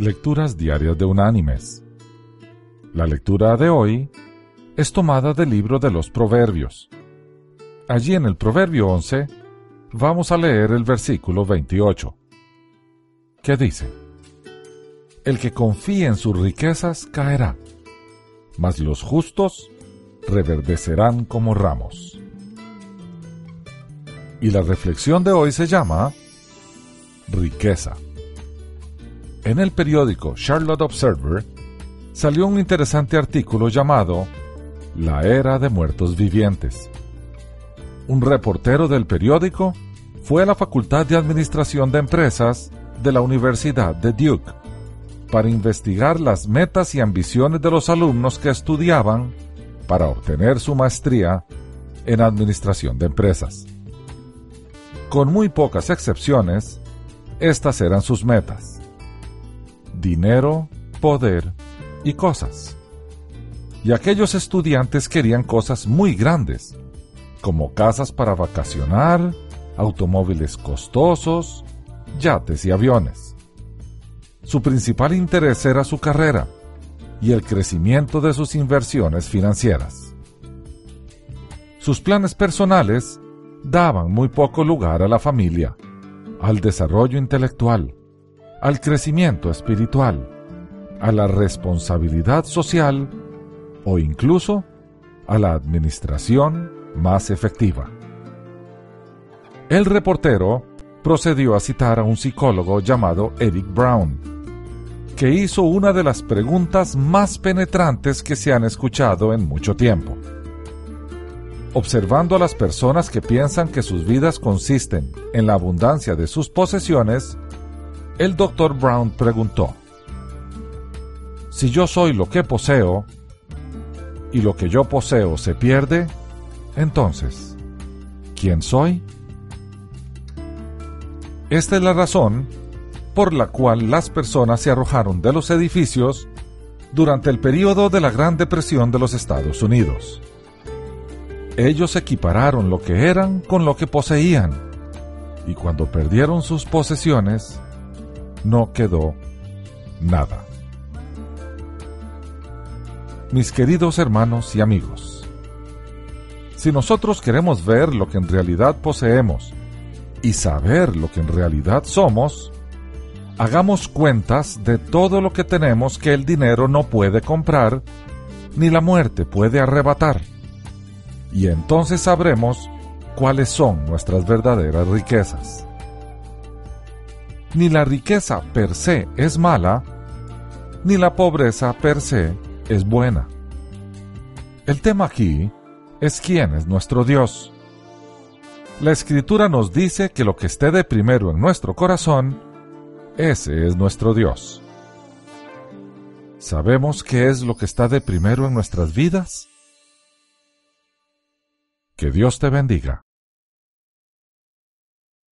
Lecturas Diarias de Unánimes. La lectura de hoy es tomada del libro de los Proverbios. Allí en el Proverbio 11 vamos a leer el versículo 28, que dice, El que confíe en sus riquezas caerá, mas los justos reverdecerán como ramos. Y la reflexión de hoy se llama Riqueza. En el periódico Charlotte Observer salió un interesante artículo llamado La Era de Muertos Vivientes. Un reportero del periódico fue a la Facultad de Administración de Empresas de la Universidad de Duke para investigar las metas y ambiciones de los alumnos que estudiaban para obtener su maestría en Administración de Empresas. Con muy pocas excepciones, estas eran sus metas dinero, poder y cosas. Y aquellos estudiantes querían cosas muy grandes, como casas para vacacionar, automóviles costosos, yates y aviones. Su principal interés era su carrera y el crecimiento de sus inversiones financieras. Sus planes personales daban muy poco lugar a la familia, al desarrollo intelectual, al crecimiento espiritual, a la responsabilidad social o incluso a la administración más efectiva. El reportero procedió a citar a un psicólogo llamado Eric Brown, que hizo una de las preguntas más penetrantes que se han escuchado en mucho tiempo. Observando a las personas que piensan que sus vidas consisten en la abundancia de sus posesiones, el Dr. Brown preguntó, Si yo soy lo que poseo, y lo que yo poseo se pierde, entonces, ¿quién soy? Esta es la razón por la cual las personas se arrojaron de los edificios durante el período de la Gran Depresión de los Estados Unidos. Ellos equipararon lo que eran con lo que poseían, y cuando perdieron sus posesiones, no quedó nada. Mis queridos hermanos y amigos, si nosotros queremos ver lo que en realidad poseemos y saber lo que en realidad somos, hagamos cuentas de todo lo que tenemos que el dinero no puede comprar ni la muerte puede arrebatar. Y entonces sabremos cuáles son nuestras verdaderas riquezas ni la riqueza per se es mala, ni la pobreza per se es buena. El tema aquí es quién es nuestro Dios. La escritura nos dice que lo que esté de primero en nuestro corazón, ese es nuestro Dios. ¿Sabemos qué es lo que está de primero en nuestras vidas? Que Dios te bendiga.